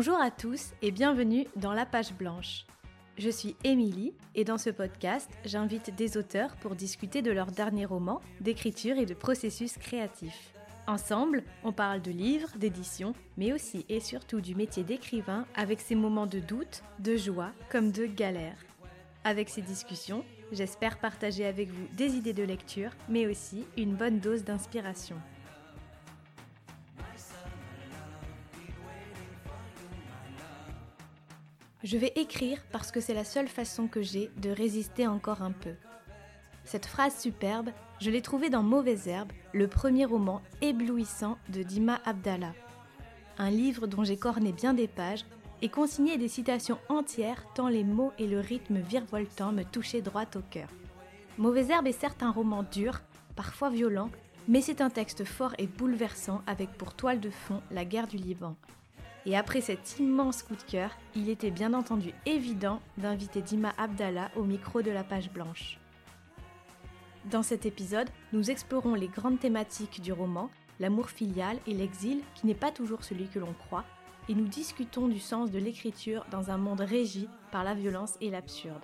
Bonjour à tous et bienvenue dans La Page Blanche. Je suis Émilie et dans ce podcast, j'invite des auteurs pour discuter de leurs derniers romans, d'écriture et de processus créatifs. Ensemble, on parle de livres, d'édition, mais aussi et surtout du métier d'écrivain avec ses moments de doute, de joie comme de galère. Avec ces discussions, j'espère partager avec vous des idées de lecture, mais aussi une bonne dose d'inspiration. Je vais écrire parce que c'est la seule façon que j'ai de résister encore un peu. Cette phrase superbe, je l'ai trouvée dans Mauvaises Herbes, le premier roman éblouissant de Dima Abdallah. Un livre dont j'ai corné bien des pages et consigné des citations entières tant les mots et le rythme virevoltant me touchaient droit au cœur. Mauvaises Herbes est certes un roman dur, parfois violent, mais c'est un texte fort et bouleversant avec pour toile de fond la guerre du Liban, et après cet immense coup de cœur, il était bien entendu évident d'inviter Dima Abdallah au micro de la page blanche. Dans cet épisode, nous explorons les grandes thématiques du roman, l'amour filial et l'exil qui n'est pas toujours celui que l'on croit, et nous discutons du sens de l'écriture dans un monde régi par la violence et l'absurde.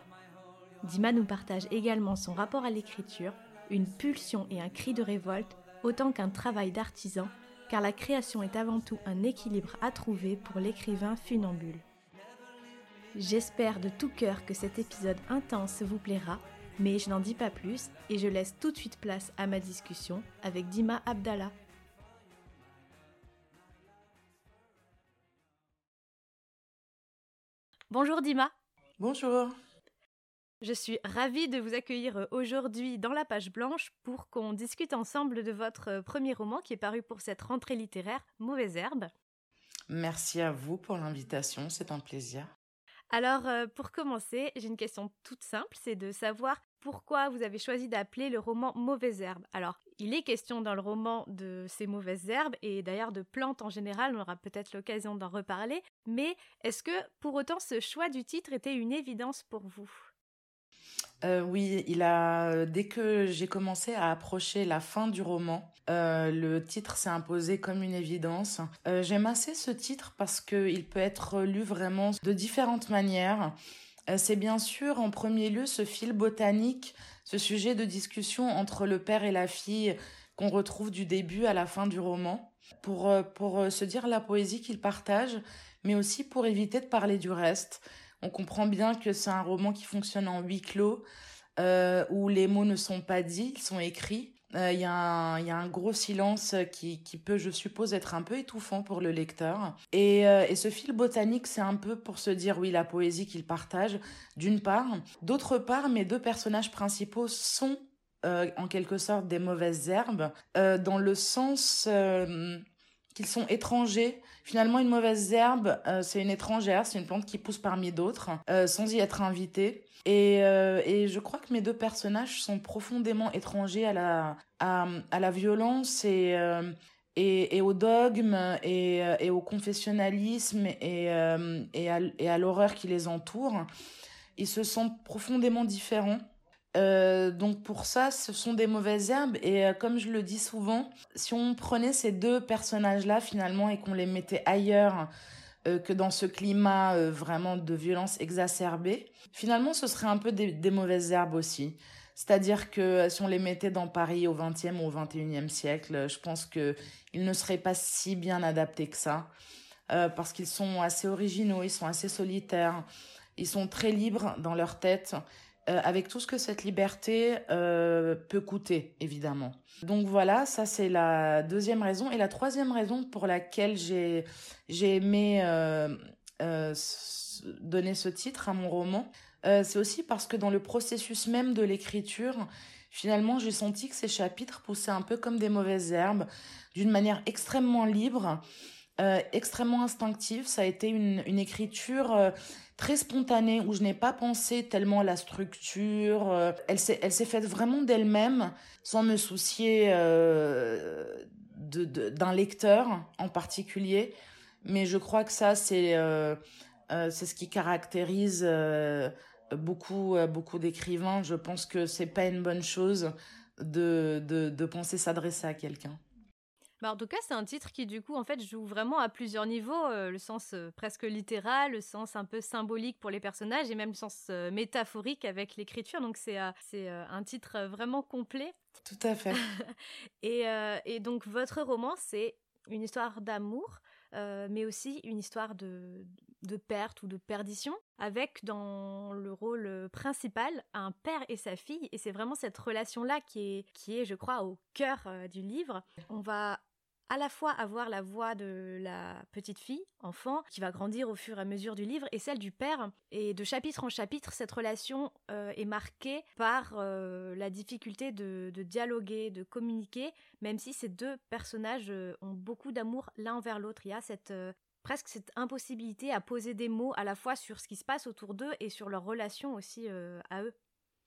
Dima nous partage également son rapport à l'écriture, une pulsion et un cri de révolte, autant qu'un travail d'artisan car la création est avant tout un équilibre à trouver pour l'écrivain funambule. J'espère de tout cœur que cet épisode intense vous plaira, mais je n'en dis pas plus et je laisse tout de suite place à ma discussion avec Dima Abdallah. Bonjour Dima. Bonjour. Je suis ravie de vous accueillir euh, aujourd'hui dans la page blanche pour qu'on discute ensemble de votre euh, premier roman qui est paru pour cette rentrée littéraire, Mauvaise Herbe. Merci à vous pour l'invitation, c'est un plaisir. Alors, euh, pour commencer, j'ai une question toute simple, c'est de savoir pourquoi vous avez choisi d'appeler le roman Mauvaise Herbe. Alors, il est question dans le roman de ces mauvaises herbes et d'ailleurs de plantes en général, on aura peut-être l'occasion d'en reparler, mais est-ce que pour autant ce choix du titre était une évidence pour vous? Euh, oui, il a dès que j'ai commencé à approcher la fin du roman, euh, le titre s'est imposé comme une évidence. Euh, j'aime assez ce titre parce qu'il peut être lu vraiment de différentes manières. C'est bien sûr en premier lieu ce fil botanique, ce sujet de discussion entre le père et la fille qu'on retrouve du début à la fin du roman, pour, pour se dire la poésie qu'il partage, mais aussi pour éviter de parler du reste. On comprend bien que c'est un roman qui fonctionne en huis clos, euh, où les mots ne sont pas dits, ils sont écrits. Euh, il y, a un gros silence qui, qui, peut, je suppose, être un peu étouffant pour le lecteur. Et, euh, et ce fil botanique, c'est un peu pour se dire, oui, la poésie qu'il partage, d'une part. D'autre part, mes deux personnages principaux sont en quelque sorte des mauvaises herbes, dans le sens qu'ils sont étrangers. Finalement, une mauvaise herbe, euh, c'est une étrangère, c'est une plante qui pousse parmi d'autres, euh, sans y être invitée. Et, euh, et, je crois que mes deux personnages sont profondément étrangers à la, à, à la violence et, et, et, au dogme et, et au confessionnalisme et, et à, et à l'horreur qui les entoure. Ils se sentent profondément différents. Euh, donc pour ça, ce sont des mauvaises herbes et euh, comme je le dis souvent, si on prenait ces deux personnages-là finalement et qu'on les mettait ailleurs euh, que dans ce climat vraiment de violence exacerbée, finalement ce serait un peu des, des mauvaises herbes aussi. C'est-à-dire que si on les mettait dans Paris au XXe ou au XXIe siècle, je pense qu'ils ne seraient pas si bien adaptés que ça, parce qu'ils sont assez originaux, ils sont assez solitaires, ils sont très libres dans leur tête euh, avec tout ce que cette liberté euh, peut coûter, évidemment. Donc voilà, ça c'est la deuxième raison. Et la troisième raison pour laquelle j'ai aimé euh, donner ce titre à mon roman, c'est aussi parce que dans le processus même de l'écriture, finalement, j'ai senti que ces chapitres poussaient un peu comme des mauvaises herbes, d'une manière extrêmement libre. Euh, extrêmement instinctive. Ça a été une, écriture euh, très spontanée où je n'ai pas pensé tellement à la structure. Euh, elle s'est faite vraiment d'elle-même sans me soucier de, d'un lecteur en particulier. Mais je crois que ça c'est ce qui caractérise beaucoup beaucoup d'écrivains. Je pense que c'est pas une bonne chose de, de penser s'adresser à quelqu'un. Bah, en tout cas, c'est un titre qui, du coup, en fait, joue vraiment à plusieurs niveaux, euh, le sens euh, presque littéral, le sens un peu symbolique pour les personnages et même le sens euh, métaphorique avec l'écriture. Donc, c'est un titre vraiment complet. Tout à fait. et, et, donc, votre roman, c'est une histoire d'amour, mais aussi une histoire de, de perte ou de perdition, avec dans le rôle principal un père et sa fille, et c'est vraiment cette relation-là qui est, qui est, je crois, au cœur du livre. On va à la fois avoir la voix de la petite fille, enfant, qui va grandir au fur et à mesure du livre, et celle du père. Et de chapitre en chapitre, cette relation euh, est marquée par euh, la difficulté de, dialoguer, de communiquer, même si ces deux personnages euh, ont beaucoup d'amour l'un envers l'autre. Il y a cette presque cette impossibilité à poser des mots à la fois sur ce qui se passe autour d'eux et sur leur relation aussi à eux.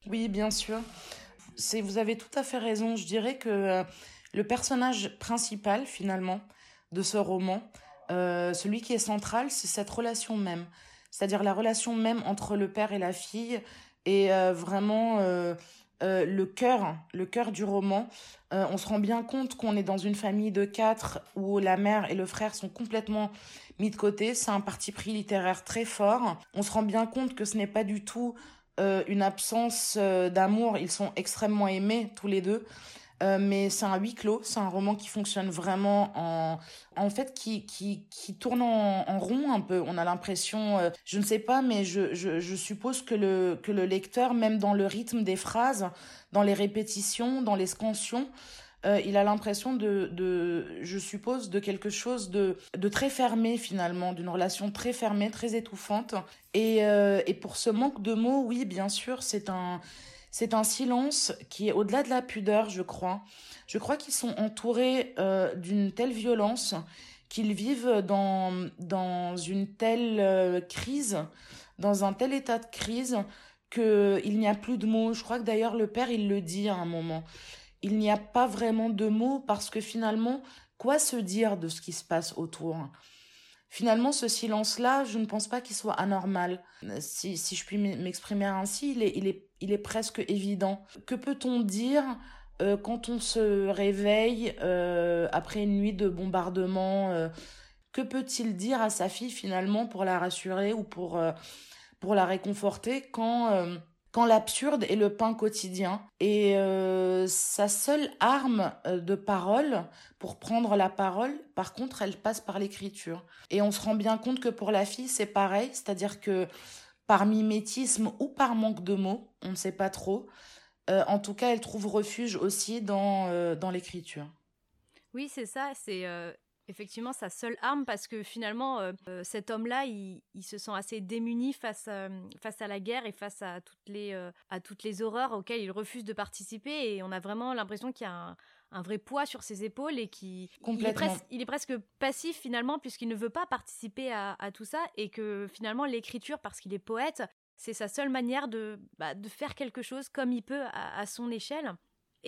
Oui, bien sûr. Vous avez tout à fait raison. Je dirais que le personnage principal finalement de ce roman, euh, celui qui est central, c'est cette relation même, c'est-à-dire la relation même entre le père et la fille, et euh, vraiment euh, le cœur, le cœur du roman. on se rend bien compte qu'on est dans une famille de quatre où la mère et le frère sont complètement mis de côté. C'est un parti pris littéraire très fort. On se rend bien compte que ce n'est pas du tout une absence d'amour. Ils sont extrêmement aimés tous les deux. Euh, mais c'est un huis clos, c'est un roman qui fonctionne vraiment en, en fait, qui, qui, qui tourne en, rond un peu. On a l'impression, euh, je ne sais pas, mais je, je, suppose que le, que le lecteur, même dans le rythme des phrases, dans les répétitions, dans les scansions, euh, il a l'impression de, de, je suppose, de quelque chose de, de très fermé finalement, d'une relation très fermée, très étouffante. Et, et pour ce manque de mots, oui, bien sûr, c'est un, c'est un silence qui est au-delà de la pudeur, je crois. Je crois qu'ils sont entourés euh, d'une telle violence qu'ils vivent dans, dans une telle euh, crise, dans un tel état de crise qu'il n'y a plus de mots. Je crois que d'ailleurs le père, il le dit à un moment. Il n'y a pas vraiment de mots parce que finalement, quoi se dire de ce qui se passe autour? Finalement, ce silence-là, je ne pense pas qu'il soit anormal. Si, si je puis m'exprimer ainsi, il il, est, il est presque évident. Que peut-on dire euh, quand on se réveille euh, après une nuit de bombardement euh, Que peut-il dire à sa fille finalement pour la rassurer ou pour, pour la réconforter quand quand l'absurde est le pain quotidien? Et sa seule arme de parole, pour prendre la parole, par contre, elle passe par l'écriture. Et on se rend bien compte que pour la fille, c'est pareil, c'est-à-dire que par mimétisme ou par manque de mots, on ne sait pas trop, euh, en tout cas, elle trouve refuge aussi dans, dans l'écriture. Oui, c'est ça, c'est effectivement sa seule arme parce que finalement euh, euh, cet homme-là il, se sent assez démuni face à, face à la guerre et face à toutes les euh, à toutes les horreurs auxquelles il refuse de participer et on a vraiment l'impression qu'il y a un, vrai poids sur ses épaules et qui il est, il est, presque passif finalement puisqu'il ne veut pas participer à, tout ça et que finalement l'écriture parce qu'il est poète c'est sa seule manière de, bah, de faire quelque chose comme il peut à son échelle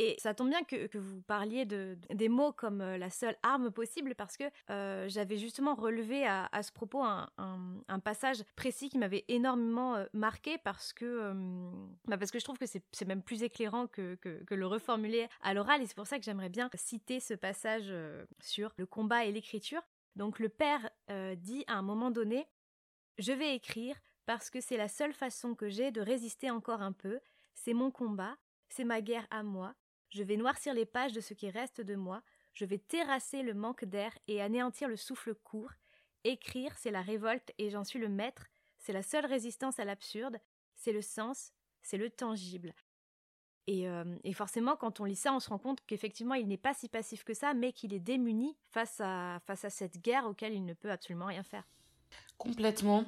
et ça tombe bien que, vous parliez de, des mots comme euh, la seule arme possible parce que euh, j'avais justement relevé à, ce propos un, passage précis qui m'avait énormément euh, marqué parce que, bah, parce que je trouve que c'est même plus éclairant que, que, le reformuler à l'oral et c'est pour ça que j'aimerais bien citer ce passage sur le combat et l'écriture. Donc le père dit à un moment donné Je vais écrire parce que c'est la seule façon que j'ai de résister encore un peu, c'est mon combat, c'est ma guerre à moi. Je vais noircir les pages de ce qui reste de moi. Je vais terrasser le manque d'air et anéantir le souffle court. Écrire, c'est la révolte et j'en suis le maître. C'est la seule résistance à l'absurde. C'est le sens. C'est le tangible. Et, euh, forcément, quand on lit ça, on se rend compte qu'effectivement, il n'est pas si passif que ça, mais qu'il est démuni face à, face à cette guerre auquel il ne peut absolument rien faire. Complètement.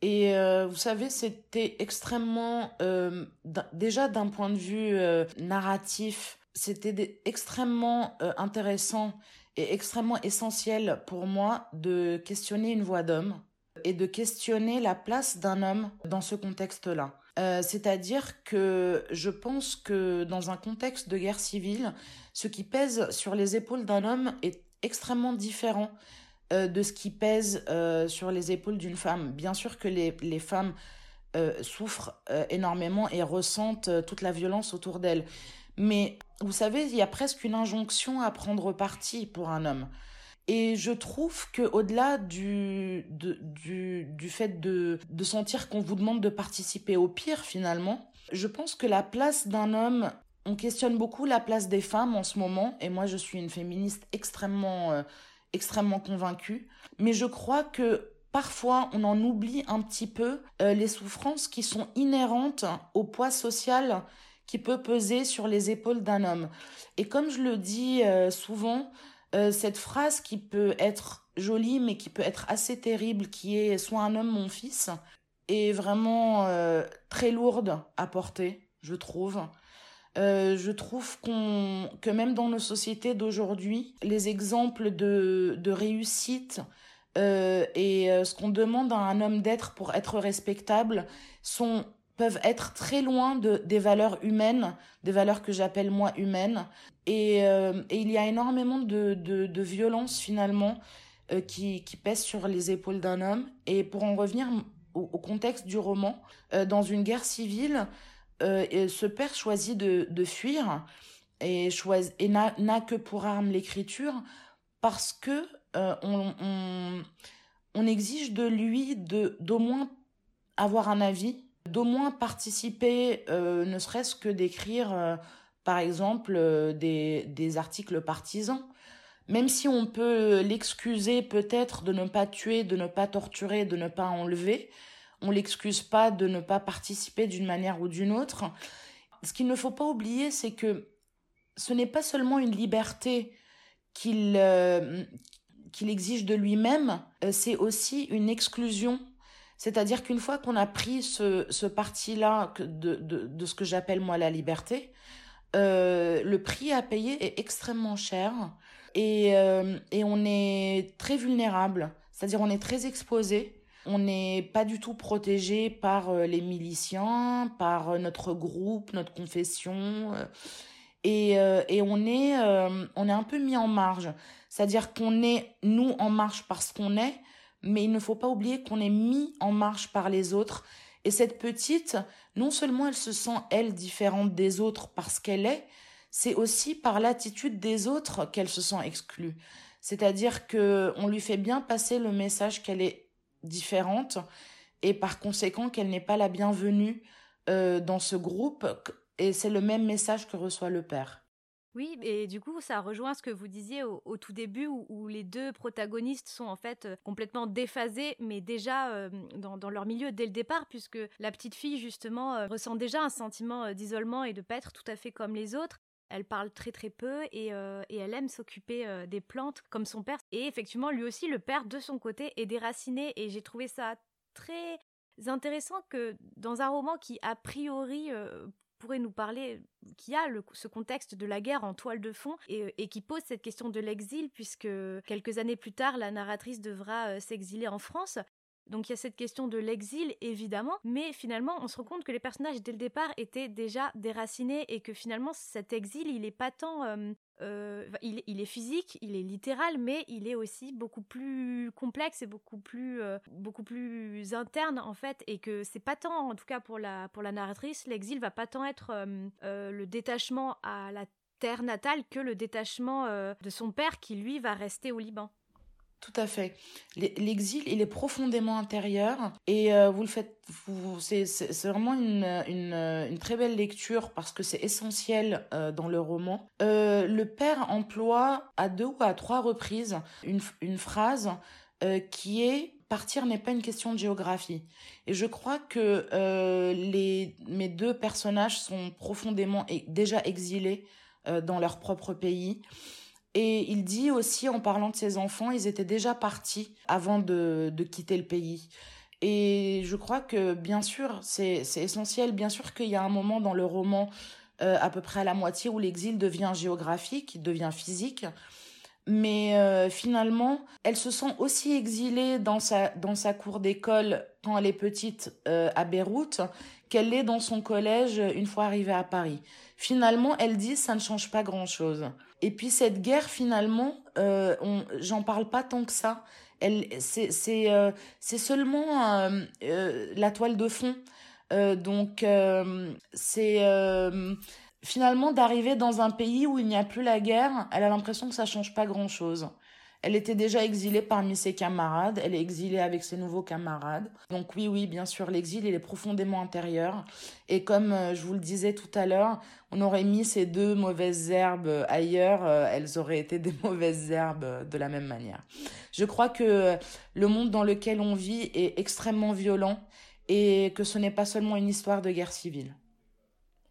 Et euh, vous savez, c'était extrêmement, euh, déjà d'un point de vue euh, narratif, c'était extrêmement intéressant et extrêmement essentiel pour moi de questionner une voix d'homme et de questionner la place d'un homme dans ce contexte-là. C'est-à-dire que je pense que dans un contexte de guerre civile, ce qui pèse sur les épaules d'un homme est extrêmement différent de ce qui pèse euh, sur les épaules d'une femme. Bien sûr que les, les femmes euh, souffrent énormément et ressentent toute la violence autour d'elles. Mais vous savez, il y a presque une injonction à prendre parti pour un homme. Et je trouve que au-delà du, du, du fait de, de sentir qu'on vous demande de participer au pire finalement, je pense que la place d'un homme, on questionne beaucoup la place des femmes en ce moment, et moi je suis une féministe extrêmement, euh, extrêmement convaincue, mais je crois que parfois on en oublie un petit peu euh, les souffrances qui sont inhérentes au poids social qui peut peser sur les épaules d'un homme. Et comme je le dis euh, souvent, euh, cette phrase qui peut être jolie mais qui peut être assez terrible, qui est soit un homme mon fils, est vraiment très lourde à porter, je trouve. Euh, je trouve qu'on que même dans nos sociétés d'aujourd'hui, les exemples de, de réussite et ce qu'on demande à un homme d'être pour être respectable sont peuvent être très loin de, des valeurs humaines, des valeurs que j'appelle moi humaines. Et, euh, il y a énormément de, de, de violence finalement euh, qui, qui pèse sur les épaules d'un homme. Et pour en revenir au, contexte du roman, euh, dans une guerre civile, ce père choisit de, de fuir et, et n'a que pour arme l'écriture parce que on, on, on exige de lui de d'au moins avoir un avis d'au moins participer, euh, ne serait-ce que d'écrire, euh, par exemple, euh, des, des, articles partisans. Même si on peut l'excuser peut-être de ne pas tuer, de ne pas torturer, de ne pas enlever, on l'excuse pas de ne pas participer d'une manière ou d'une autre. Ce qu'il ne faut pas oublier, c'est que ce n'est pas seulement une liberté qu'il qu'il exige de lui-même, c'est aussi une exclusion c'est-à-dire qu'une fois qu'on a pris ce, ce parti-là de, de, de, ce que j'appelle moi la liberté, euh, le prix à payer est extrêmement cher et, euh, et on est très vulnérable, c'est-à-dire on est très exposé. On n'est pas du tout protégé par euh, les miliciens, par euh, notre groupe, notre confession. Et, et on, est, on est un peu mis en marge. C'est-à-dire qu'on est, nous, en marche parce qu'on est, mais il ne faut pas oublier qu'on est mis en marche par les autres. Et cette petite, non seulement elle se sent, elle, différente des autres parce qu'elle est, c'est aussi par l'attitude des autres qu'elle se sent exclue. C'est-à-dire que on lui fait bien passer le message qu'elle est différente et par conséquent qu'elle n'est pas la bienvenue euh, dans ce groupe. Et c'est le même message que reçoit le père. Oui, et du coup, ça rejoint ce que vous disiez au, tout début, où, les deux protagonistes sont en fait euh, complètement déphasés, mais déjà euh, dans, leur milieu dès le départ, puisque la petite fille, justement, ressent déjà un sentiment d'isolement et de pas être tout à fait comme les autres. Elle parle très très peu et, et elle aime s'occuper des plantes comme son père. Et effectivement, lui aussi, le père, de son côté, est déraciné, et j'ai trouvé ça très intéressant que dans un roman qui, a priori, pourrait nous parler, qui a ce contexte de la guerre en toile de fond et, qui pose cette question de l'exil, puisque quelques années plus tard, la narratrice devra euh, s'exiler en France. Donc il y a cette question de l'exil, évidemment, mais finalement, on se rend compte que les personnages, dès le départ, étaient déjà déracinés et que finalement, cet exil, il n'est pas tant euh, euh, il, est physique, il est littéral, mais il est aussi beaucoup plus complexe et beaucoup plus, euh, beaucoup plus interne en fait, et que c'est pas tant, en tout cas pour la, pour la narratrice, l'exil va pas tant être le détachement à la terre natale que le détachement de son père qui lui va rester au Liban. Tout à fait. L'exil, il est profondément intérieur et euh, vous le faites, c'est vraiment une, très belle lecture parce que c'est essentiel euh, dans le roman. Euh, le père emploie à deux ou à trois reprises une, phrase qui est partir n'est pas une question de géographie. Et je crois que les, mes deux personnages sont profondément déjà exilés dans leur propre pays. Et il dit aussi, en parlant de ses enfants, ils étaient déjà partis avant de, quitter le pays. Et je crois que, bien sûr, c'est essentiel. Bien sûr qu'il y a un moment dans le roman, euh, à peu près à la moitié, où l'exil devient géographique, devient physique. Mais euh, finalement, elle se sent aussi exilée dans sa, dans sa cour d'école quand elle est petite euh, à Beyrouth qu'elle l'est dans son collège une fois arrivée à Paris. Finalement, elle dit ça ne change pas grand-chose. Et puis cette guerre, finalement, euh, j'en parle pas tant que ça. Euh, c'est seulement euh, la toile de fond. donc c'est finalement, d'arriver dans un pays où il n'y a plus la guerre, elle a l'impression que ça change pas grand-chose. Elle était déjà exilée parmi ses camarades, elle est exilée avec ses nouveaux camarades. Donc oui, oui, bien sûr, l'exil, il est profondément intérieur. Et comme euh, je vous le disais tout à l'heure, on aurait mis ces deux mauvaises herbes ailleurs, euh, elles auraient été des mauvaises herbes de la même manière. Je crois que le monde dans lequel on vit est extrêmement violent et que ce n'est pas seulement une histoire de guerre civile.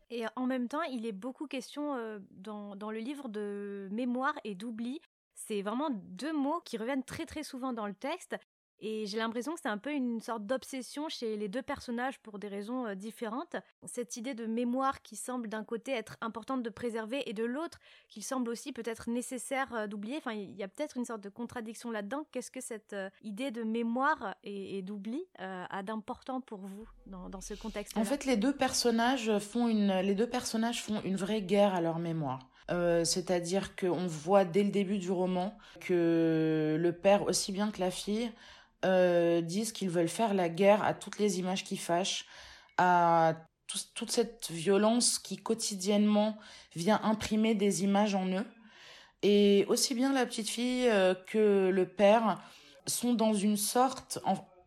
Et en même temps, il est beaucoup question euh, dans, dans, le livre de mémoire et d'oubli. C'est vraiment deux mots qui reviennent très très souvent dans le texte. Et j'ai l'impression que c'est un peu une sorte d'obsession chez les deux personnages pour des raisons euh, différentes. Cette idée de mémoire qui semble d'un côté être importante de préserver et de l'autre qu'il semble aussi peut-être nécessaire euh, d'oublier. Enfin, il y a peut-être une sorte de contradiction là-dedans. Qu'est-ce que cette euh, idée de mémoire et, d'oubli a d'important pour vous dans, ce contexte-là? En fait, les deux personnages font une, les deux personnages font une vraie guerre à leur mémoire. Euh, c'est-à-dire qu'on voit dès le début du roman que le père, aussi bien que la fille, euh, disent qu'ils veulent faire la guerre à toutes les images qui fâchent, à toute cette violence qui quotidiennement vient imprimer des images en eux. Et aussi bien la petite fille euh, que le père sont dans une sorte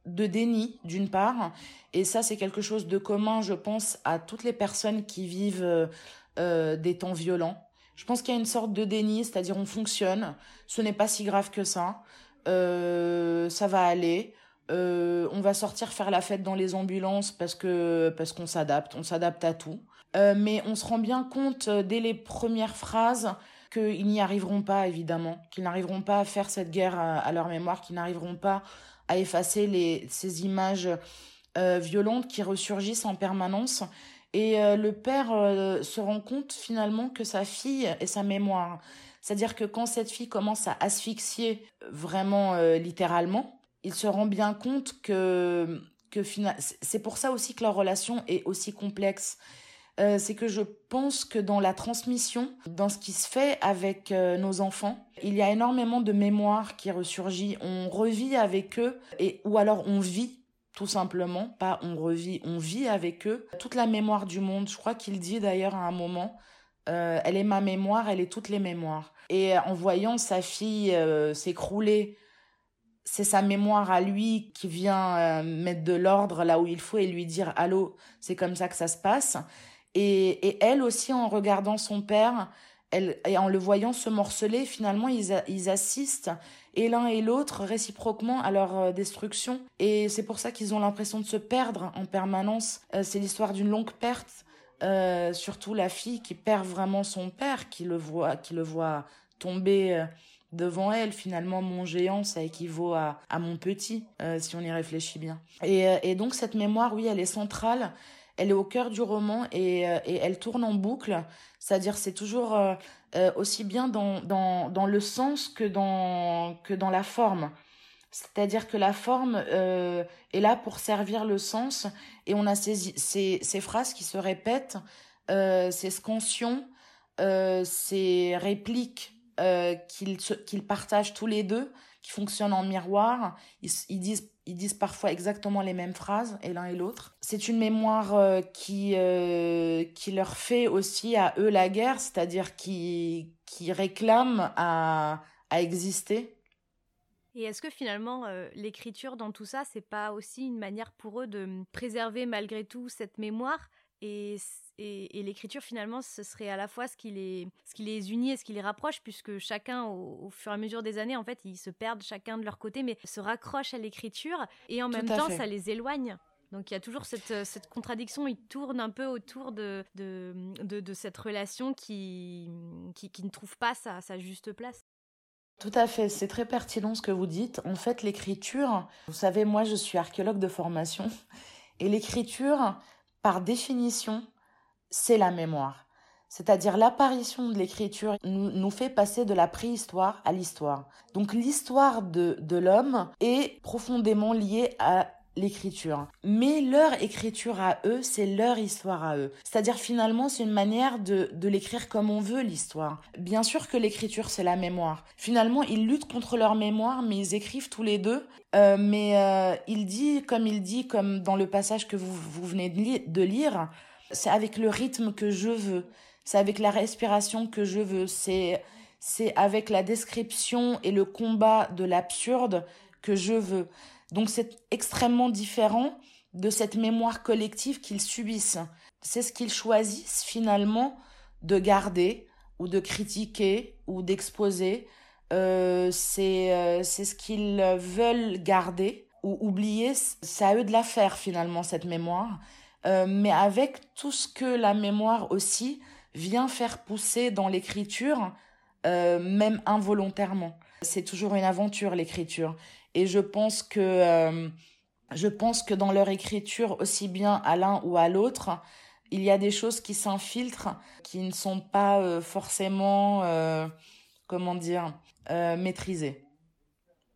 de déni, d'une part, et ça c'est quelque chose de commun, je pense, à toutes les personnes qui vivent des temps violents. Je pense qu'il y a une sorte de déni, c'est-à-dire on fonctionne, ce n'est pas si grave que ça, euh, ça va aller, euh, on va sortir faire la fête dans les ambulances parce qu'on s'adapte, on s'adapte à tout. Euh, mais on se rend bien compte dès les premières phrases qu'ils n'y arriveront pas évidemment, qu'ils n'arriveront pas à faire cette guerre à, leur mémoire, qu'ils n'arriveront pas à effacer ces images violentes qui ressurgissent en permanence et euh, le père euh, se rend compte finalement que sa fille est sa mémoire. C'est-à-dire que quand cette fille commence à asphyxier vraiment euh, littéralement, il se rend bien compte que, que c'est pour ça aussi que leur relation est aussi complexe. c'est que je pense que dans la transmission, dans ce qui se fait avec nos enfants, il y a énormément de mémoire qui ressurgit. On revit avec eux et ou alors on vit tout simplement, pas on revit, on vit avec eux toute la mémoire du monde. Je crois qu'il dit d'ailleurs à un moment, euh, elle est ma mémoire, elle est toutes les mémoires. Et en voyant sa fille euh, s'écrouler, c'est sa mémoire à lui qui vient euh, mettre de l'ordre là où il faut et lui dire allô, c'est comme ça que ça se passe. Et, et elle aussi, en regardant son père, elle, et en le voyant se morceler, finalement, ils, ils assistent et l'un et l'autre réciproquement à leur euh, destruction. Et c'est pour ça qu'ils ont l'impression de se perdre en permanence. Euh, c'est l'histoire d'une longue perte. Euh, surtout la fille qui perd vraiment son père, qui le voit, qui le voit tomber devant elle. Finalement, mon géant, ça équivaut à, à mon petit, si on y réfléchit bien. Et, et donc cette mémoire, oui, elle est centrale elle est au cœur du roman et, et elle tourne en boucle. C'est-à-dire, c'est toujours euh, aussi bien dans, dans, dans, le sens que dans, que dans la forme. C'est-à-dire que la forme euh, est là pour servir le sens et on a ces, ces, ces phrases qui se répètent, euh, ces euh, ces répliques qu'ils qu'ils partagent tous les deux, qui fonctionnent en miroir. Ils, ils disent ils disent parfois exactement les mêmes phrases, et l'un et l'autre. C'est une mémoire euh, qui, euh, qui leur fait aussi à eux la guerre, c'est-à-dire qui, qui réclament à, à exister. Et est-ce que finalement euh, l'écriture dans tout ça, c'est pas aussi une manière pour eux de préserver malgré tout cette mémoire? Et et, l'écriture, finalement, ce serait à la fois ce qui les, ce qui les unit et ce qui les rapproche, puisque chacun, au, fur et à mesure des années, en fait, ils se perdent chacun de leur côté, mais se raccrochent à l'écriture, et en même temps, ça les éloigne. Donc il y a toujours cette, cette contradiction, ils tournent un peu autour de, de, de, cette relation qui, qui, qui, ne trouve pas sa, sa juste place. Tout à fait, c'est très pertinent ce que vous dites. En fait, l'écriture, vous savez, moi je suis archéologue de formation, et l'écriture, par définition, c'est la mémoire. C'est-à-dire l'apparition de l'écriture nous, fait passer de la préhistoire à l'histoire. Donc l'histoire de, de l'homme est profondément liée à l'écriture. Mais leur écriture à eux, c'est leur histoire à eux. C'est-à-dire finalement, c'est une manière de, de l'écrire comme on veut l'histoire. Bien sûr que l'écriture, c'est la mémoire. Finalement, ils luttent contre leur mémoire, mais ils écrivent tous les deux. Euh, mais euh, il dit, comme il dit, comme dans le passage que vous, vous venez de lire, c'est avec le rythme que je veux. c'est avec la respiration que je veux, c'est c'est avec la description et le combat de l'absurde que je veux. Donc c'est extrêmement différent de cette mémoire collective qu'ils subissent. C'est ce qu'ils choisissent finalement de garder ou de critiquer ou d'exposer. Euh, c'est euh, c'est ce qu'ils veulent garder ou oublier. C'est à eux de la faire finalement cette mémoire. Euh, mais avec tout ce que la mémoire aussi vient faire pousser dans l'écriture, euh, même involontairement. C'est toujours une aventure l'écriture. Et je pense que euh, je pense que dans leur écriture, aussi bien à l'un ou à l'autre, il y a des choses qui s'infiltrent, qui ne sont pas forcément, comment dire, maîtrisées.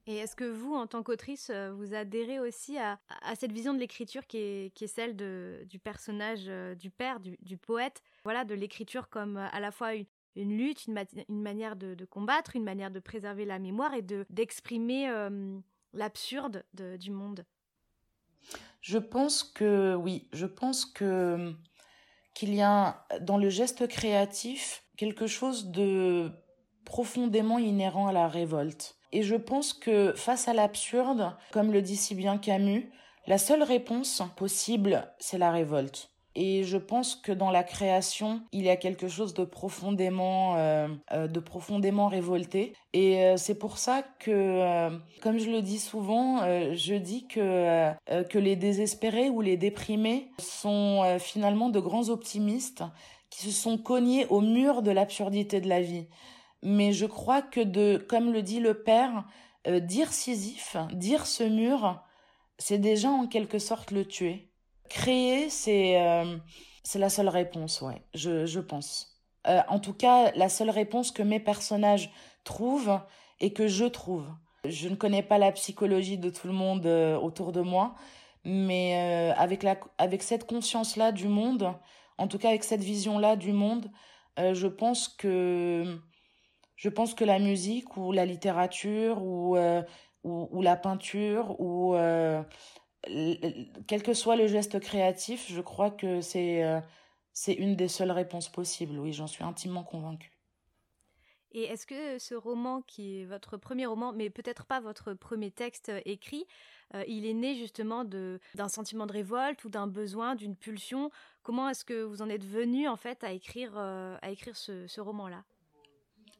Et est-ce que vous, en tant qu'autrice, vous adhérez aussi à, à cette vision de l'écriture qui est, qui est celle de, du personnage du père, du, poète, voilà, de l'écriture comme à la fois une, lutte, une, manière de, de, combattre, une manière de préserver la mémoire et de d'exprimer euh, l'absurde du monde? Je pense que oui, je pense que qu'il y a dans le geste créatif quelque chose de profondément inhérent à la révolte. Et je pense que face à l'absurde, comme le dit si bien Camus, la seule réponse possible, c'est la révolte. Et je pense que dans la création, il y a quelque chose de profondément, euh, euh, de profondément révolté. Et euh, c'est pour ça que, comme je le dis souvent, je dis que, que les désespérés ou les déprimés sont finalement de grands optimistes qui se sont cognés au mur de l'absurdité de la vie. Mais je crois que de, comme le dit le père, dire Sisyphe, dire ce mur, c'est déjà en quelque sorte le tuer. Créer, c'est euh, la seule réponse, ouais, je, je pense. Euh, en tout cas, la seule réponse que mes personnages trouvent et que je trouve. Je ne connais pas la psychologie de tout le monde euh, autour de moi, mais avec, la, avec cette conscience-là du monde, en tout cas avec cette vision-là du monde, je pense que je pense que la musique ou la littérature ou, ou, ou, la peinture ou quel que soit le geste créatif, je crois que c'est euh, c'est une des seules réponses possibles. Oui, j'en suis intimement convaincue. Et est-ce que ce roman, qui est votre premier roman, mais peut-être pas votre premier texte euh, écrit, euh, il est né justement d'un sentiment de révolte ou d'un besoin, d'une pulsion? Comment est-ce que vous en êtes venu en fait à écrire, à écrire ce, ce roman-là?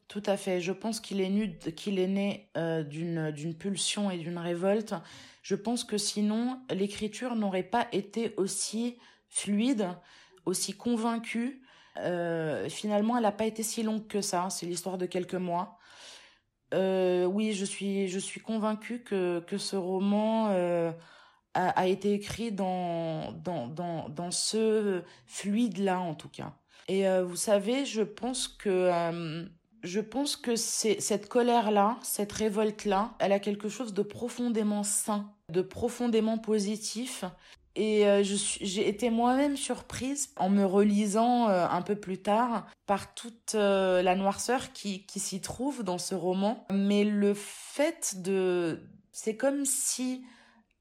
Tout à fait. Je pense qu'il est, est né d'une, d'une pulsion et d'une révolte je pense que sinon, l'écriture n'aurait pas été aussi fluide, aussi convaincue. Euh, finalement, elle n'a pas été si longue que ça. C'est l'histoire de quelques mois. Euh, oui, je suis, je suis convaincue que, que ce roman euh, a, a, été écrit dans, dans, dans, dans ce fluide-là, en tout cas. Et euh, vous savez, je pense que euh, je pense que cette colère-là, cette révolte-là, elle a quelque chose de profondément sain, de profondément positif. Et euh, j'ai été moi-même surprise en me relisant euh, un peu plus tard par toute euh, la noirceur qui, s'y trouve dans ce roman. Mais le fait de... C'est comme si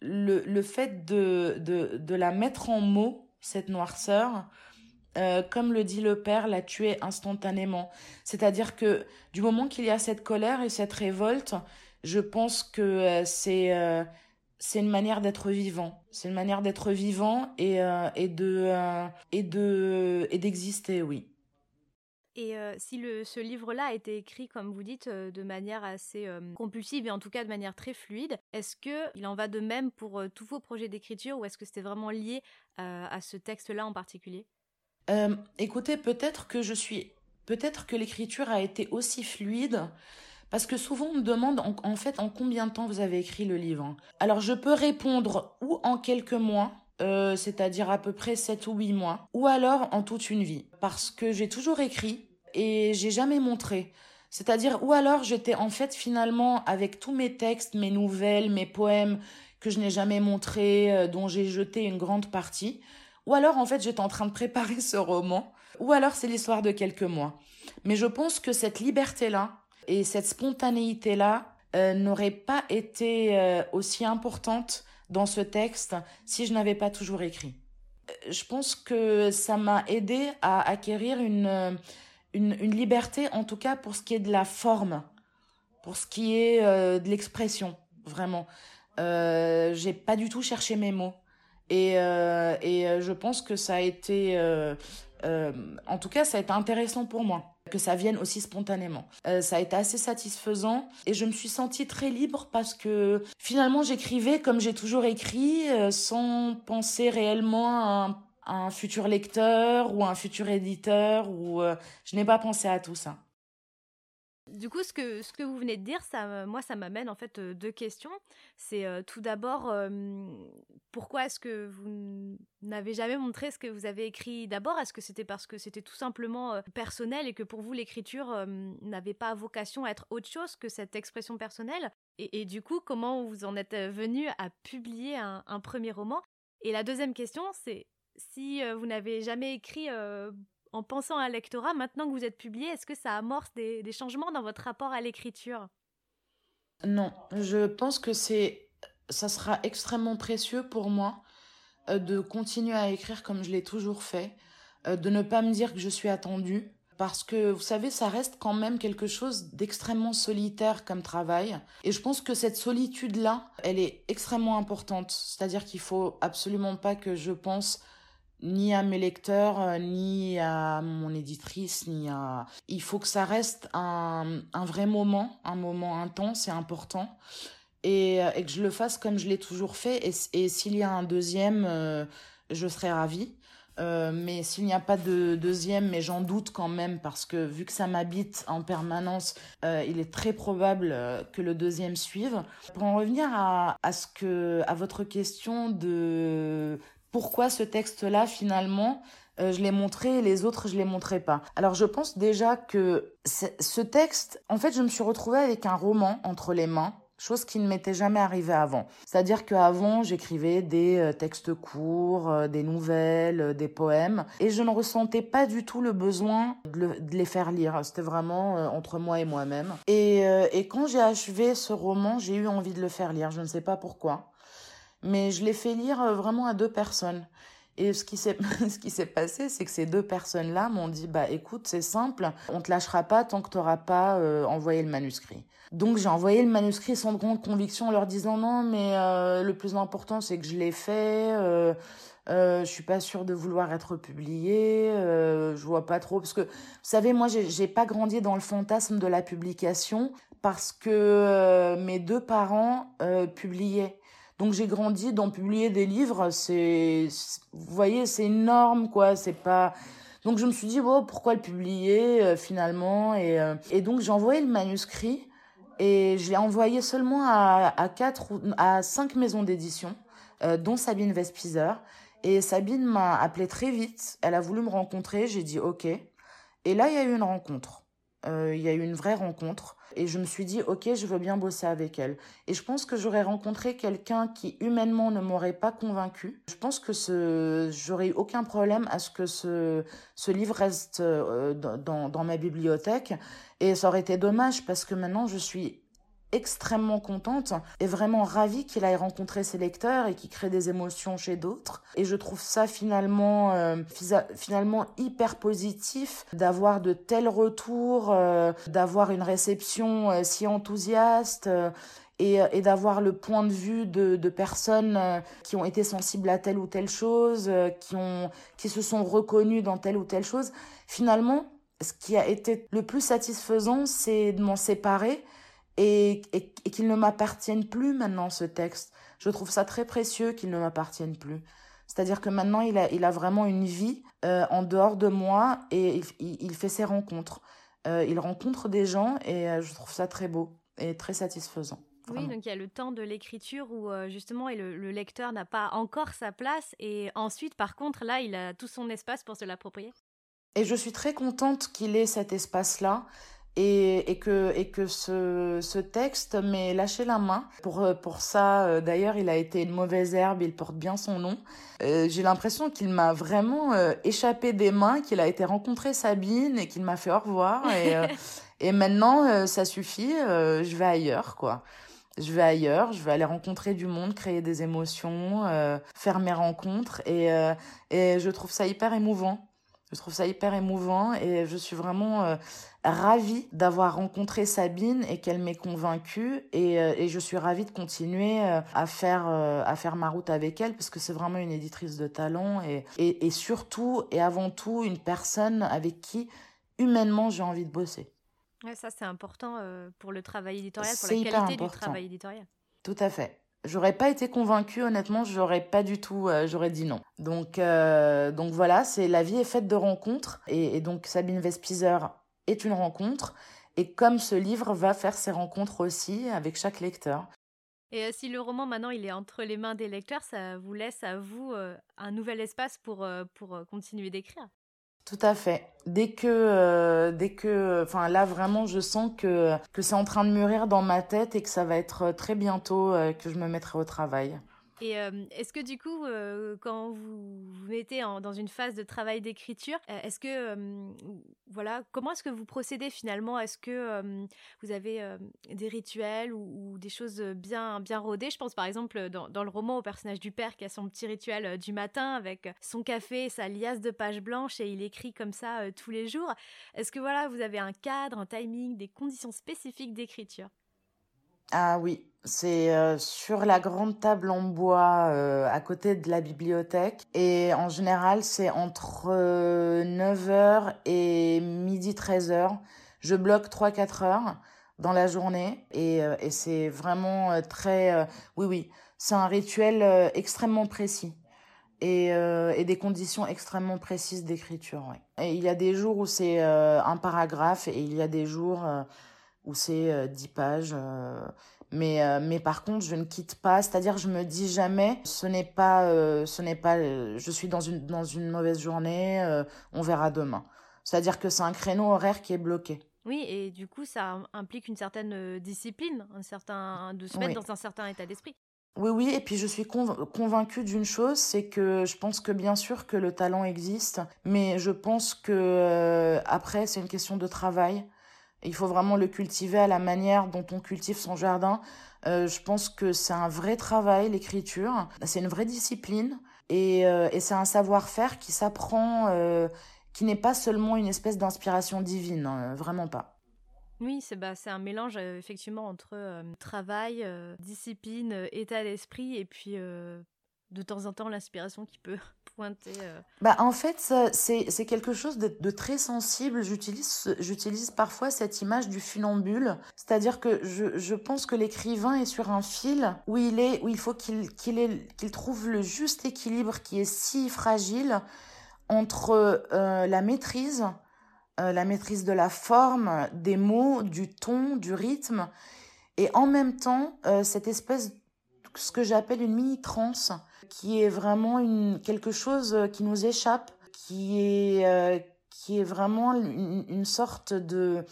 le, le fait de, de, de la mettre en mots, cette noirceur, euh, comme le dit le père, la tuer instantanément. C'est-à-dire que du moment qu'il y a cette colère et cette révolte, je pense que euh, c'est euh, c'est une manière d'être vivant. C'est une manière d'être vivant et, et de et de et d'exister, oui. Et si le, ce livre-là a été écrit, comme vous dites, de manière assez compulsive et en tout cas de manière très fluide, est-ce que il en va de même pour tous vos projets d'écriture ou est-ce que c'était vraiment lié à ce texte-là en particulier? Euh, écoutez, peut-être que je suis, peut-être que l'écriture a été aussi fluide, parce que souvent on me demande en, fait en combien de temps vous avez écrit le livre. Alors je peux répondre ou en quelques mois, euh, c'est-à-dire à peu près 7 ou 8 mois, ou alors en toute une vie, parce que j'ai toujours écrit et j'ai jamais montré. C'est-à-dire, ou alors j'étais en fait finalement avec tous mes textes, mes nouvelles, mes poèmes que je n'ai jamais montrés, euh, dont j'ai jeté une grande partie. Ou alors, en fait, j'étais en train de préparer ce roman. Ou alors, c'est l'histoire de quelques mois. Mais je pense que cette liberté-là et cette spontanéité-là euh, n'auraient pas été euh, aussi importantes dans ce texte si je n'avais pas toujours écrit. Je pense que ça m'a aidé à acquérir une, une, liberté, en tout cas pour ce qui est de la forme, pour ce qui est de l'expression, vraiment. Euh, j'ai pas du tout cherché mes mots. Et, euh, euh, je pense que ça a été, euh, en tout cas, ça a été intéressant pour moi, que ça vienne aussi spontanément. Ça a été assez satisfaisant et je me suis sentie très libre parce que finalement, j'écrivais comme j'ai toujours écrit, sans penser réellement à un, à un, futur lecteur ou à un futur éditeur, ou je n'ai pas pensé à tout ça. Du coup, ce que, vous venez de dire, ça, moi, ça m'amène en fait deux questions. C'est tout d'abord, pourquoi est-ce que vous n'avez jamais montré ce que vous avez écrit d'abord? Est-ce que c'était parce que c'était tout simplement personnel et que pour vous, l'écriture n'avait pas vocation à être autre chose que cette expression personnelle? Et, du coup, comment vous en êtes venu à publier un premier roman? Et la deuxième question, c'est si vous n'avez jamais écrit en pensant à un lectorat, maintenant que vous êtes publié, est-ce que ça amorce des, changements dans votre rapport à l'écriture? Non, je pense que c'est, ça sera extrêmement précieux pour moi euh, de continuer à écrire comme je l'ai toujours fait, euh, de ne pas me dire que je suis attendue, parce que vous savez, ça reste quand même quelque chose d'extrêmement solitaire comme travail. Et je pense que cette solitude-là, elle est extrêmement importante. C'est-à-dire qu'il faut absolument pas que je pense ni à mes lecteurs, euh, ni à mon éditrice, ni à... Il faut que ça reste un, un vrai moment, un moment intense et important, et, euh, et que je le fasse comme je l'ai toujours fait. Et, et s'il y a un deuxième, euh, je serai ravie. Mais s'il n'y a pas de deuxième, mais j'en doute quand même parce que vu que ça m'habite en permanence, il est très probable que le deuxième suive. Pour en revenir à, à ce que à votre question de pourquoi ce texte-là, finalement, euh, je l'ai montré et les autres, je les montrais pas. Alors, je pense déjà que ce texte, en fait, je me suis retrouvée avec un roman entre les mains chose qui ne m'était jamais arrivée avant. C'est-à-dire qu'avant, j'écrivais des euh, textes courts, euh, des nouvelles, des poèmes, et je ne ressentais pas du tout le besoin de, les faire lire. C'était vraiment entre moi et moi-même. Et, et quand j'ai achevé ce roman, j'ai eu envie de le faire lire. Je ne sais pas pourquoi mais je l'ai fait lire euh, vraiment à deux personnes. Et ce qui s'est ce qui s'est passé, c'est que ces deux personnes-là m'ont dit bah écoute, c'est simple, on te lâchera pas tant que tu n'auras pas euh, envoyé le manuscrit. Donc j'ai envoyé le manuscrit sans grande conviction en leur disant non, mais euh, le plus important c'est que je l'ai fait. Euh, euh, je suis pas sûre de vouloir être publié. Euh, je vois pas trop parce que vous savez moi j'ai pas grandi dans le fantasme de la publication parce que mes deux parents publiaient. Donc j'ai grandi dans publier des livres, c'est, vous voyez, c'est énorme quoi, c'est pas. Donc je me suis dit bon, pourquoi le publier euh, finalement et, euh, et donc j'ai envoyé le manuscrit et je l'ai envoyé seulement à, à quatre à cinq maisons d'édition, euh, dont Sabine Vespizer. Et Sabine m'a appelé très vite. Elle a voulu me rencontrer. J'ai dit ok. Et là il y a eu une rencontre. Il y a eu une vraie rencontre. Et je me suis dit, ok, je veux bien bosser avec elle. Et je pense que j'aurais rencontré quelqu'un qui humainement ne m'aurait pas convaincu. Je pense que ce, j'aurais eu aucun problème à ce que ce, livre reste euh, dans, dans ma bibliothèque. Et ça aurait été dommage parce que maintenant je suis extrêmement contente et vraiment ravie qu'il aille rencontrer ses lecteurs et qu'il crée des émotions chez d'autres. Et je trouve ça finalement, euh, finalement hyper positif d'avoir de tels retours, euh, d'avoir une réception euh, si enthousiaste. et, et d'avoir le point de vue de, de personnes qui ont été sensibles à telle ou telle chose, qui, ont, qui se sont reconnues dans telle ou telle chose. Finalement, ce qui a été le plus satisfaisant, c'est de m'en séparer et, et, qu'il ne m'appartienne plus maintenant ce texte. Je trouve ça très précieux qu'il ne m'appartienne plus. C'est-à-dire que maintenant il a, il a vraiment une vie euh, en dehors de moi et il, il fait ses rencontres. Euh, il rencontre des gens et euh, je trouve ça très beau et très satisfaisant. Oui, donc il y a le temps de l'écriture où justement et le, le lecteur n'a pas encore sa place et ensuite par contre là il a tout son espace pour se l'approprier. Et je suis très contente qu'il ait cet espace-là et, et, que, et que ce, ce texte m'ait lâché la main. Pour, euh, pour ça, euh, d'ailleurs, il a été une mauvaise herbe, il porte bien son nom. Euh, J'ai l'impression qu'il m'a vraiment euh, échappé des mains, qu'il a été rencontrer Sabine et qu'il m'a fait au revoir. Et, et maintenant, ça suffit, je vais ailleurs, quoi. je vais ailleurs, je vais aller rencontrer du monde, créer des émotions, faire mes rencontres et, et je trouve ça hyper émouvant. Je trouve ça hyper émouvant et je suis vraiment euh, ravie d'avoir rencontré Sabine et qu'elle m'ait convaincue et, et, je suis ravie de continuer à faire à faire ma route avec elle parce que c'est vraiment une éditrice de talent et, et, et surtout et avant tout une personne avec qui humainement j'ai envie de bosser. Ouais, ça c'est important euh, pour le travail éditorial, pour la qualité du travail éditorial. Tout à fait. J'aurais pas été convaincue, honnêtement, j'aurais pas du tout, euh, j'aurais dit non. Donc, euh, donc voilà, c'est la vie est faite de rencontres et, donc Sabine Vespizer est une rencontre et comme ce livre va faire ses rencontres aussi avec chaque lecteur. Et si le roman maintenant il est entre les mains des lecteurs, ça vous laisse à vous un nouvel espace pour, pour continuer d'écrire? Tout à fait. Dès que, euh, dès que, enfin là vraiment, je sens que que c'est en train de mûrir dans ma tête et que ça va être très bientôt euh, que je me mettrai au travail. Et est-ce que du coup, quand vous vous mettez dans une phase de travail d'écriture, est-ce que, voilà, comment est-ce que vous procédez finalement? Est-ce que vous avez des rituels ou, des choses bien, bien rodées? Je pense par exemple dans, dans, le roman au personnage du père qui a son petit rituel du matin avec son café, sa liasse de pages blanches et il écrit comme ça tous les jours. Est-ce que voilà, vous avez un cadre, un timing, des conditions spécifiques d'écriture? Ah oui, c'est euh, sur la grande table en bois euh, à côté de la bibliothèque. Et en général, c'est entre 9h euh, et midi 13h. Je bloque 3-4 heures dans la journée. Et, et c'est vraiment très... oui, oui, c'est un rituel extrêmement précis. Et, et, des conditions extrêmement précises d'écriture. Et il y a des jours où c'est un paragraphe et il y a des jours où c'est 10 pages. Mais, euh, mais par contre, je ne quitte pas. C'est-à-dire, je me dis jamais, ce n'est pas, euh, ce n'est pas, euh, je suis dans une, dans une mauvaise journée, on verra demain. C'est-à-dire que c'est un créneau horaire qui est bloqué. Oui, et du coup, ça implique une certaine discipline, un certain, de se mettre dans un certain état d'esprit. Oui, oui, et puis je suis convaincue d'une chose, c'est que je pense que bien sûr que le talent existe, mais je pense que après, c'est une question de travail il faut vraiment le cultiver à la manière dont on cultive son jardin. Euh, je pense que c'est un vrai travail, l'écriture. C'est une vraie discipline. Et, euh, c'est un savoir-faire qui s'apprend, euh, qui n'est pas seulement une espèce d'inspiration divine, hein, vraiment pas. Oui, c'est bah, un mélange effectivement entre travail, discipline, état d'esprit et puis de temps en temps l'inspiration qui peut pointer euh. bah, En fait, c'est quelque chose de, très sensible. J'utilise parfois cette image du funambule. C'est-à-dire que je, je, pense que l'écrivain est sur un fil où il, est, où il faut qu'il qu'il trouve le juste équilibre qui est si fragile entre euh, la maîtrise, euh, la maîtrise de la forme, des mots, du ton, du rythme, et en même temps cette espèce ce que j'appelle une mini transe qui est vraiment une, quelque chose euh, qui nous échappe, qui est, euh, qui est vraiment une, sorte de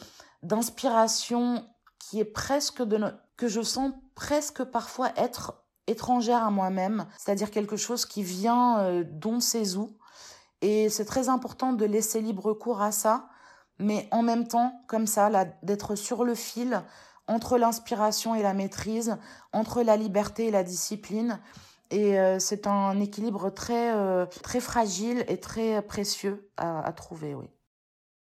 d'inspiration qui est presque de que je sens presque parfois être étrangère à moi-même, c'est-à-dire quelque chose qui vient euh, d'on sait où. Et c'est très important de laisser libre cours à ça, mais en même temps, comme ça, d'être sur le fil entre l'inspiration et la maîtrise, entre la liberté et la discipline. Et euh, c'est un équilibre très, euh, très fragile et très précieux à, trouver.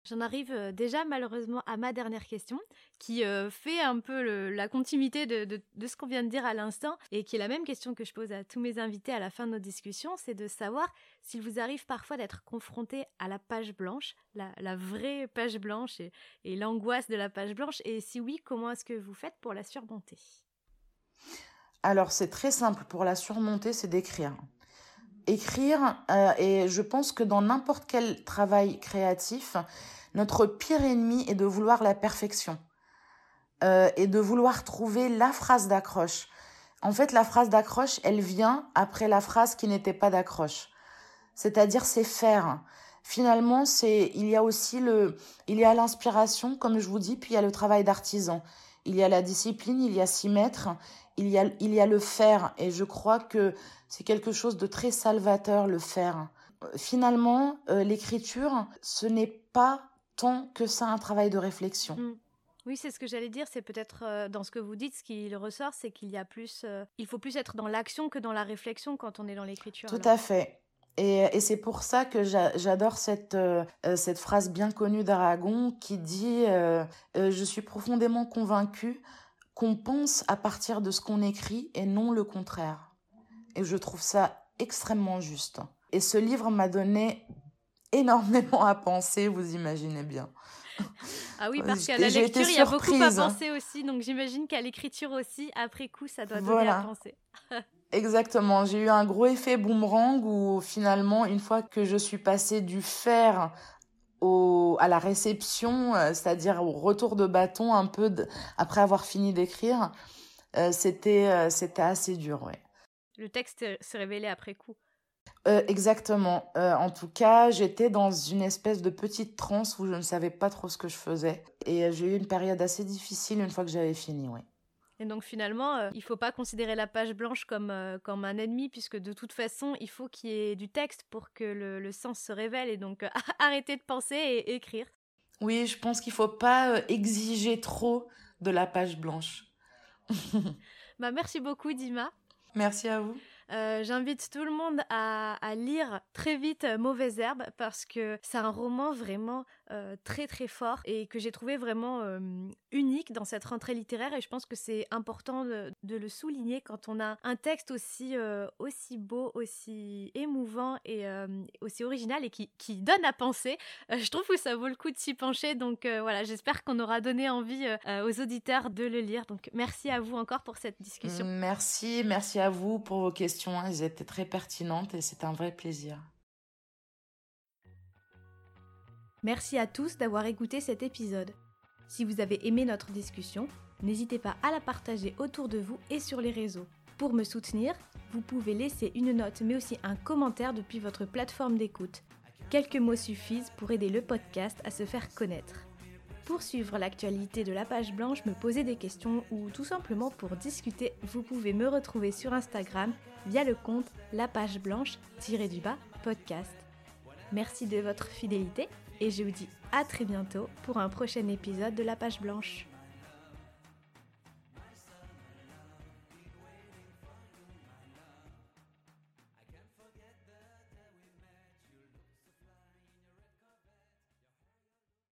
J'en arrive euh, déjà malheureusement à ma dernière question, qui fait un peu la continuité de, ce qu'on vient de dire à l'instant, et qui est la même question que je pose à tous mes invités à la fin de nos discussions, c'est de savoir s'il vous arrive parfois d'être confronté à la page blanche, la, vraie page blanche et l'angoisse de la page blanche, et si oui, comment est-ce que vous faites pour la surmonter? Alors c'est très simple pour la surmonter, c'est d'écrire. Écrire, euh, et je pense que dans n'importe quel travail créatif, notre pire ennemi est de vouloir la perfection euh, et de vouloir trouver la phrase d'accroche. En fait, la phrase d'accroche, elle vient après la phrase qui n'était pas d'accroche. C'est-à-dire, c'est faire. Finalement, c'est, il y a aussi le, il y a l'inspiration, comme je vous dis, puis il y a le travail d'artisan. Il y a la discipline, il y a s'y mettre, il y a, il y a le faire. Et je crois que c'est quelque chose de très salvateur, le faire. Finalement, euh, l'écriture, ce n'est pas tant que ça un travail de réflexion. Mm. Oui, c'est ce que j'allais dire. C'est peut-être euh, dans ce que vous dites, ce qui ressort, c'est qu'il y a plus, euh, il faut plus être dans l'action que dans la réflexion quand on est dans l'écriture. Tout à fait. Et, et c'est pour ça que j'adore cette, euh, cette phrase bien connue d'Aragon qui dit Je suis profondément convaincu qu'on pense à partir de ce qu'on écrit et non le contraire. Et je trouve ça extrêmement juste. Et ce livre m'a donné énormément à penser, vous imaginez bien. Ah oui, parce qu'à la lecture, il y a beaucoup à penser aussi. Donc j'imagine qu'à l'écriture aussi, après coup, ça doit donner à penser. Exactement. J'ai eu un gros effet boomerang où finalement, une fois que je suis passée du faire au, à la réception, euh, c'est-à-dire au retour de bâton un peu après avoir fini d'écrire, euh, c'était euh, c'était assez dur, ouais. Le texte s'est révélé après coup. Euh, exactement. En tout cas, j'étais dans une espèce de petite transe où je ne savais pas trop ce que je faisais. Et j'ai eu une période assez difficile une fois que j'avais fini, oui. Et donc finalement, il ne faut pas considérer la page blanche comme, comme un ennemi, puisque de toute façon, il faut qu'il y ait du texte pour que le, le sens se révèle. Et donc, arrêter de penser et écrire. Oui, je pense qu'il ne faut pas exiger trop de la page blanche. bah, merci beaucoup, Dima. Merci à vous. Euh, j'invite tout le monde à, lire très vite euh, Mauvaise Herbe parce que c'est un roman vraiment euh, très très fort et que j'ai trouvé vraiment unique dans cette rentrée littéraire et je pense que c'est important de, le souligner quand on a un texte aussi, aussi beau, aussi émouvant et aussi original et qui, qui, donne à penser. je trouve que ça vaut le coup de s'y pencher donc voilà, j'espère qu'on aura donné envie aux auditeurs de le lire. Donc merci à vous encore pour cette discussion. Merci, merci à vous pour vos questions elles étaient très pertinentes et c'est un vrai plaisir. Merci à tous d'avoir écouté cet épisode. Si vous avez aimé notre discussion, n'hésitez pas à la partager autour de vous et sur les réseaux. Pour me soutenir, vous pouvez laisser une note mais aussi un commentaire depuis votre plateforme d'écoute. Quelques mots suffisent pour aider le podcast à se faire connaître. Pour suivre l'actualité de la page blanche, me poser des questions ou tout simplement pour discuter, vous pouvez me retrouver sur Instagram via le compte La Page Blanche-du-bas podcast. Merci de votre fidélité et je vous dis à très bientôt pour un prochain épisode de La Page Blanche.